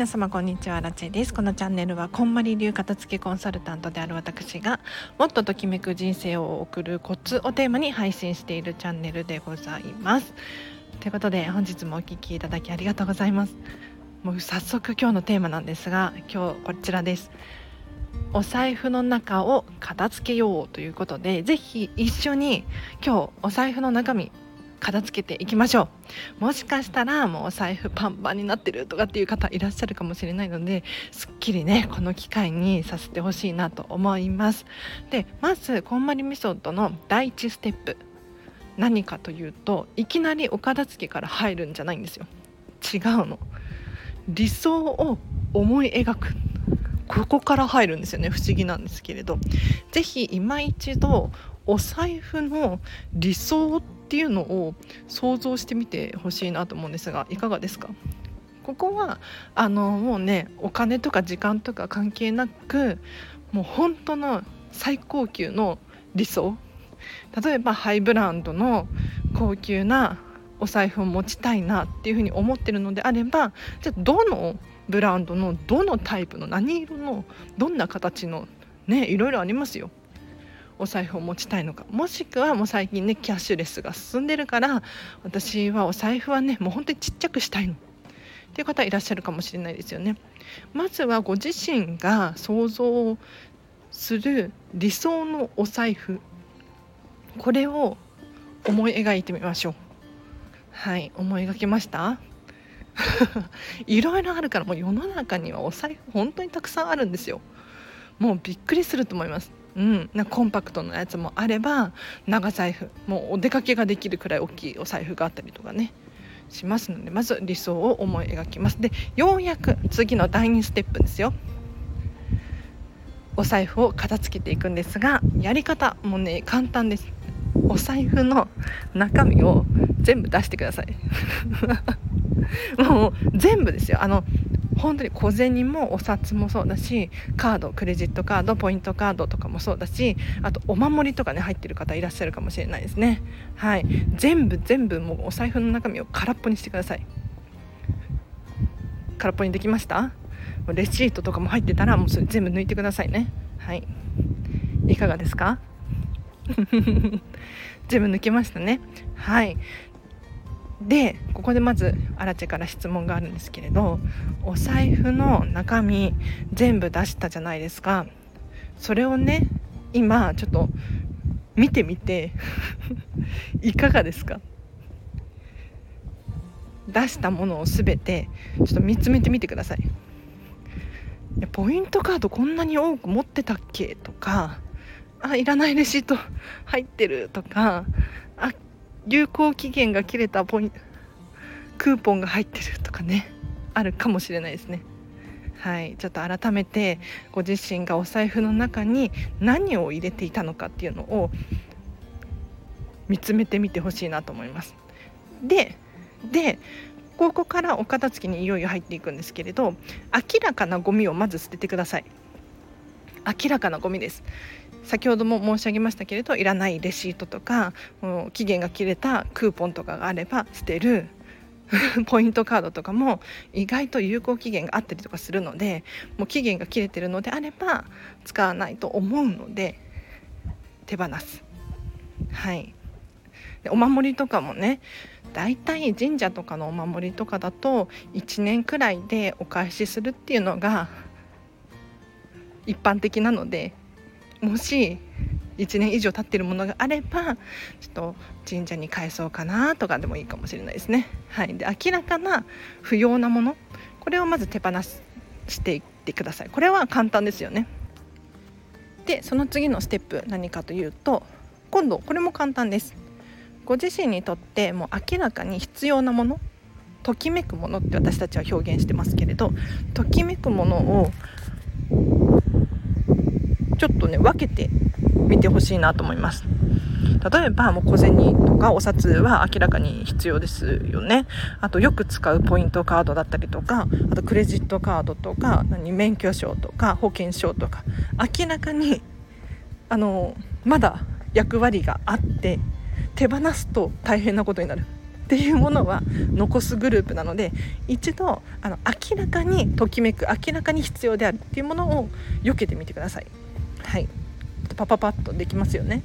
皆様こんにちは。ラチェです。このチャンネルはこんまり流片付けコンサルタントである私がもっとときめく人生を送るコツをテーマに配信しているチャンネルでございます。ということで本日もお聴きいただきありがとうございます。もう早速今日のテーマなんですが今日こちらです。お財布の中を片付けようということでぜひ一緒に今日お財布の中身片付けていきましょう。もしかしたらもうお財布パンパンになってるとかっていう方いらっしゃるかもしれないのですっきりねこの機会にさせてほしいなと思います。でまずこんまりメソッドの第1ステップ。何かというといきなりお片付けから入るんじゃないんですよ。違うの。理想を思い描く。ここから入るんですよね。不思議なんですけれど。是非今一度お財布の理想ってっていうのを想像してみてほしいなと思うんですがいかがですか？ここはあのもうねお金とか時間とか関係なくもう本当の最高級の理想。例えばハイブランドの高級なお財布を持ちたいなっていうふうに思ってるのであればじゃあどのブランドのどのタイプの何色のどんな形のねいろいろありますよ。お財布を持ちたいのかもしくはもう最近ねキャッシュレスが進んでるから私はお財布はねもう本当にちっちゃくしたいのっていう方いらっしゃるかもしれないですよね。まずはご自身が想像する理想のお財布これを思い描いてみましょう。はい思い描けました？いろいろあるからもう世の中にはお財布本当にたくさんあるんですよ。もうびっくりすると思います。うん、なコンパクトなやつもあれば長財布。もうお出かけができるくらい大きいお財布があったりとかね。しますのでまず理想を思い描きます。でようやく次の第2ステップですよ。お財布を片付けていくんですがやり方もね簡単です。お財布の中身を全部出してください。もう全部ですよ。あの本当に小銭もお札もそうだしカードクレジットカードポイントカードとかもそうだしあとお守りとかね入ってる方いらっしゃるかもしれないですね。はい。全部全部もうお財布の中身を空っぽにしてください。空っぽにできました？レシートとかも入ってたらもうそれ全部抜いてくださいね。はい。いかがですか？全部抜けましたね。はい。でここでまずアラチェから質問があるんですけれどお財布の中身全部出したじゃないですか。それをね今ちょっと見てみて いかがですか？出したものを全てちょっと見つめてみてください。ポイントカードこんなに多く持ってたっけ？とかあいらないレシート入ってる。とかあ有効期限が切れたポインクーポンが入ってるとかねあるかもしれないですね。はい、ちょっと改めてご自身がお財布の中に何を入れていたのかっていうのを見つめてみてほしいなと思います。ででここからお片付けにいよいよ入っていくんですけれど明らかなゴミをまず捨ててください。明らかなゴミです先ほども申し上げましたけれどいらないレシートとか期限が切れたクーポンとかがあれば捨てる ポイントカードとかも意外と有効期限があったりとかするのでもう期限が切れてるのであれば使わないと思うので手放す。はいお守りとかもねだいたい神社とかのお守りとかだと1年くらいでお返しするっていうのが一般的なのでもし1年以上経ってるものがあればちょっと神社に返そうかなとかでもいいかもしれないですね。はい、で明らかな不要なものこれをまず手放していってください。これは簡単ですよね。でその次のステップ何かというと今度これも簡単です。ご自身にとってもう明らかに必要なものときめくものって私たちは表現してますけれどときめくものをちょっとね分けてみてほしいなと思います。例えばもう小銭とかお札は明らかに必要ですよね。あとよく使うポイントカードだったりとかあとクレジットカードとか何免許証とか保険証とか明らかにあのまだ役割があって手放すと大変なことになる。っていうものは残すグループなので一度あの明らかにときめく明らかに必要であるっていうものを避けてみてください。はいパパパッとできますよね。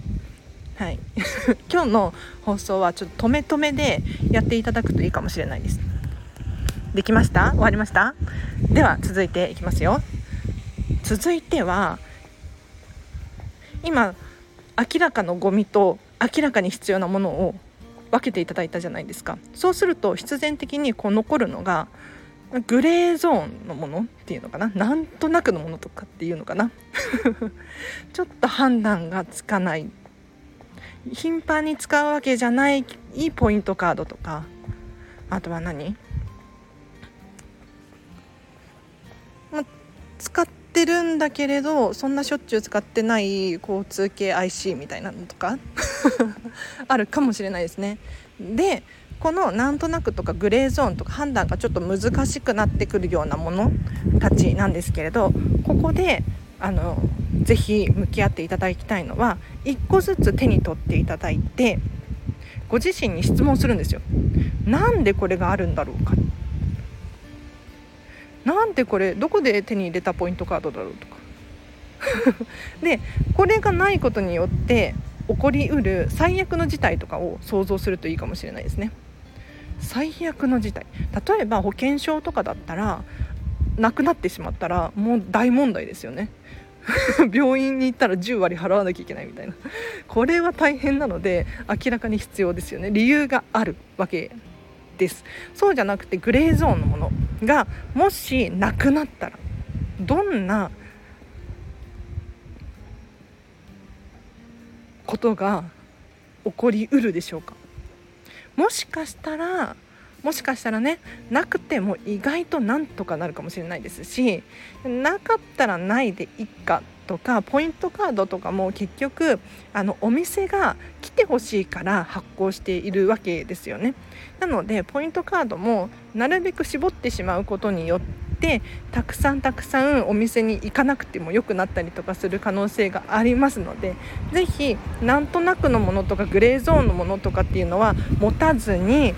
はい、今日の放送はちょっと止め止めでやっていただくといいかもしれないです。できました？終わりました？では続いていきますよ。続いては今明らかのゴミと明らかに必要なものを分けていただいたじゃないですかそうすると必然的にこう残るのがグレーゾーンのものっていうのかな？なんとなくのものとかっていうのかな？ちょっと判断がつかない。頻繁に使うわけじゃないポイントカードとか。あとは何、ま、使ってるんだけれどそんなしょっちゅう使ってない交通系 IC みたいなのとか？あるかもしれないですね。でこのなんとなくとかグレーゾーンとか判断がちょっと難しくなってくるようなものたちなんですけれどここであのぜひ向き合っていただきたいのは1個ずつ手に取っていただいてご自身に質問するんですよ。なんでこれがあるんだろうか。なんでこれどこで手に入れたポイントカードだろうとか。でこれがないことによって起こりうる最悪の事態とかを想像するといいかもしれないですね。最悪の事態。例えば保険証とかだったらなくなってしまったらもう大問題ですよね。病院に行ったら10割払わなきゃいけないみたいな。これは大変なので明らかに必要ですよね。理由があるわけです。そうじゃなくてグレーゾーンのものがもしなくなったらどんなことが起こりうるでしょうか。もしかしたらもしかしたらねなくても意外となんとかなるかもしれないですしなかったらないでいっかとかポイントカードとかも結局あのお店が来てほしいから発行しているわけですよね。なのでポイントカードもなるべく絞ってしまうことによっててたくさんたくさんお店に行かなくても良くなったりとかする可能性がありますので是非なんとなくのものとかグレーゾーンのものとかっていうのは持たずに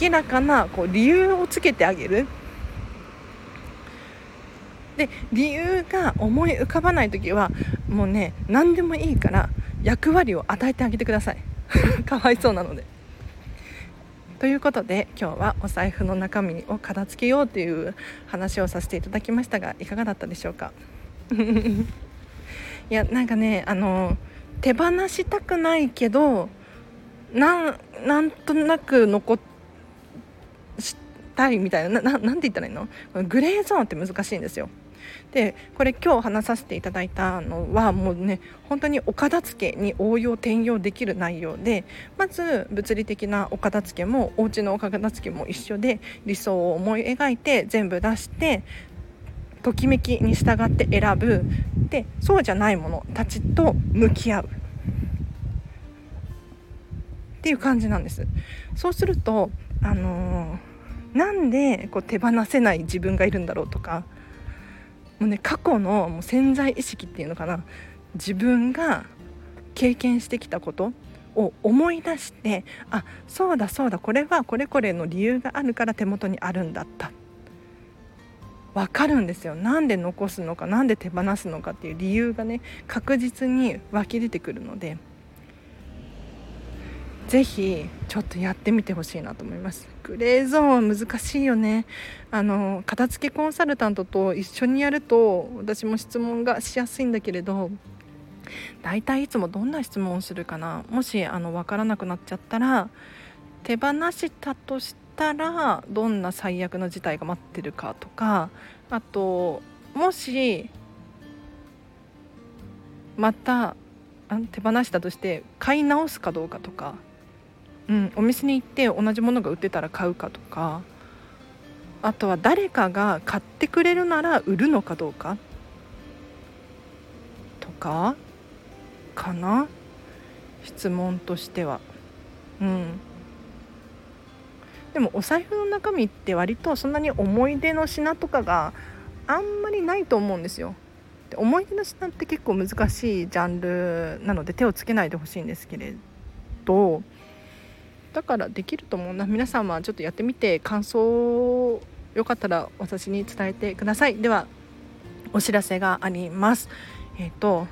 明らかなこう理由をつけてあげるで理由が思い浮かばない時はもうね何でもいいから役割を与えてあげてください かわいそうなので。ということで今日はお財布の中身を片付けようという話をさせていただきましたがいかがだったでしょうか？いやなんかねあの手放したくないけどなんとなく残したいみたいなななんて言ったらいいの？グレーゾーンって難しいんですよ。でこれ今日話させていただいたのはもうね本当にお片付けに応用転用できる内容でまず物理的なお片付けもお家のお片付けも一緒で理想を思い描いて全部出してときめきに従って選ぶ。でそうじゃないものたちと向き合う。っていう感じなんです。そうするとあのー、なんでこう手放せない自分がいるんだろうとかうね過去のもう潜在意識っていうのかな。自分が経験してきたことを思い出してあそうだそうだこれはこれこれの理由があるから手元にあるんだった。分かるんですよ。なんで残すのか何で手放すのかっていう理由がね確実に湧き出てくるので。ぜひちょっとやってみてほしいなと思います。グレーゾーン難しいよね。あの片付けコンサルタントと一緒にやると私も質問がしやすいんだけれど大体いつもどんな質問をするかな。もしあの分からなくなっちゃったら手放したとしたらどんな最悪の事態が待ってるかとかあともしまた手放したとして買い直すかどうかとかうん、お店に行って同じものが売ってたら買うかとかあとは誰かが買ってくれるなら売るのかどうかとかかな？質問としては。うん。でもお財布の中身って割とそんなに思い出の品とかがあんまりないと思うんですよ。思い出の品って結構難しいジャンルなので手をつけないでほしいんですけれどだからできると思うな皆さんはちょっとやってみて感想よかったら私に伝えてください。ではお知らせがあります。えっ、ー、と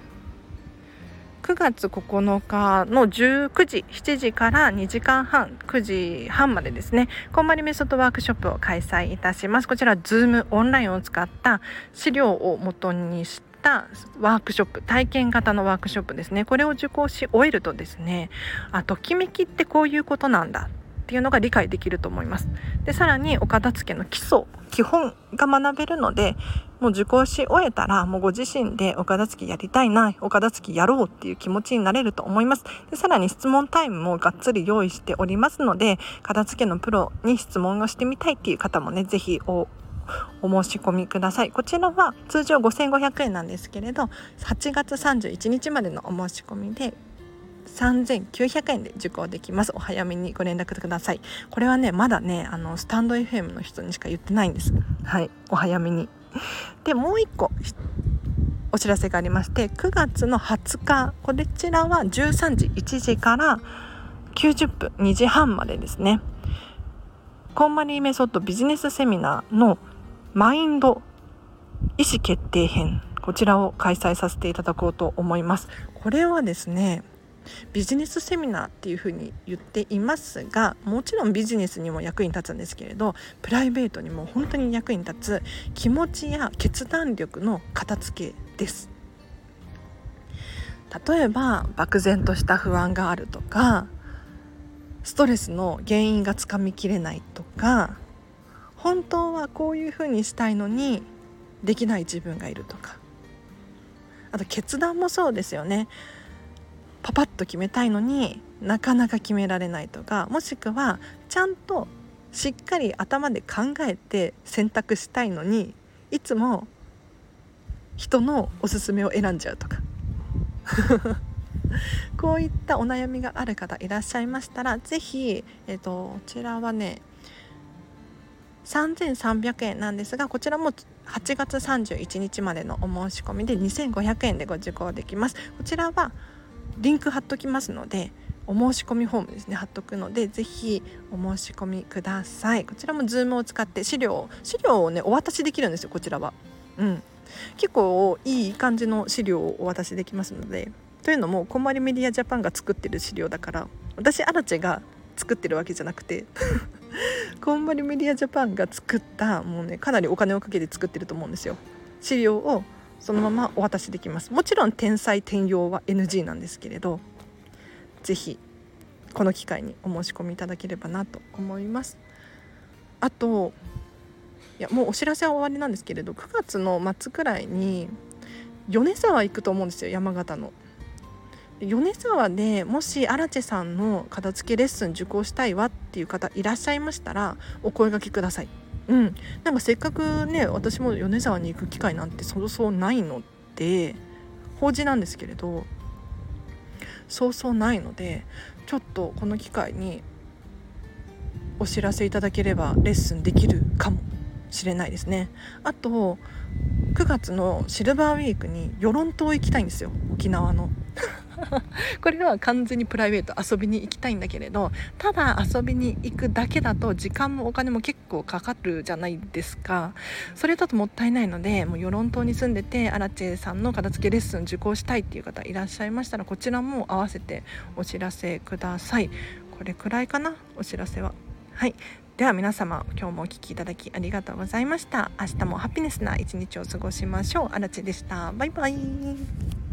9月9日の19時7時から2時間半9時半までですね。こんまりメソッドワークショップを開催いたします。こちら Zoom オンラインを使った資料を元にしたワークショップ体験型のワークショップですね。これを受講し終えるとですねあときめきってこういうことなんだっていうのが理解できると思います。でさらにお片付けの基礎基本が学べるのでもう受講し終えたらもうご自身でお片付けやりたいなお片付けやろうっていう気持ちになれると思います。でさらに質問タイムもがっつり用意しておりますので片付けのプロに質問をしてみたいっていう方もね是非おお申し込みください。こちらは通常5500円なんですけれど8月31日までのお申し込みで3900円で受講できます。お早めにご連絡ください。これはねまだねあのスタンド FM の人にしか言ってないんです。はい。お早めに。でもう一個お知らせがありまして9月の20日こちらは13時1時から90分2時半までですね。コンマリーメソッドビジネスセミナーのマインド意思決定編こちらを開催させていただこうと思います。これはですねビジネスセミナーっていうふうに言っていますがもちろんビジネスにも役に立つんですけれどプライベートにも本当に役に立つ気持ちや決断力の片付けです。例えば漠然とした不安があるとかストレスの原因がつかみきれないとか本当はこういうふうにしたいのにできない自分がいるとか。あと決断もそうですよね。パパッと決めたいのになかなか決められないとか。もしくはちゃんとしっかり頭で考えて選択したいのにいつも人のおすすめを選んじゃうとか。こういったお悩みがある方いらっしゃいましたら是非、えーと、こちらはね3300円なんですがこちらも8月31日までのお申し込みで2500円でご受講できます。こちらはリンク貼っときますのでお申し込みフォームですね貼っとくのでぜひお申し込みください。こちらも Zoom を使って資料資料をねお渡しできるんですよこちらは。うん。結構いい感じの資料をお渡しできますので。というのもこんまりメディアジャパンが作ってる資料だから私アラチェが作ってるわけじゃなくて。こんまりメディアジャパンが作ったもうねかなりお金をかけて作ってると思うんですよ。資料をそのままお渡しできます。もちろん天才転用は NG なんですけれど是非この機会にお申し込みいただければなと思います。あといやもうお知らせは終わりなんですけれど9月の末くらいに米沢行くと思うんですよ山形の。米沢でもし荒地さんの片付けレッスン受講したいわっていう方いらっしゃいましたらお声がけください。うん、なんかせっかくね私も米沢に行く機会なんてそうそうないので法事なんですけれどそうそうないのでちょっとこの機会にお知らせいただければレッスンできるかもしれないですね。あと9月のシルバーウィークに与論島行きたいんですよ。沖縄の。これは完全にプライベート遊びに行きたいんだけれどただ遊びに行くだけだと時間もお金も結構かかるじゃないですか。それだともったいないのでもう与論島に住んでてアラチェさんの片付けレッスン受講したいっていう方いらっしゃいましたらこちらも合わせてお知らせください。これくらいかな？お知らせは。はい。では皆様今日もお聴きいただきありがとうございました。明日もハピネスな一日を過ごしましょう。あらでした。バイバイ。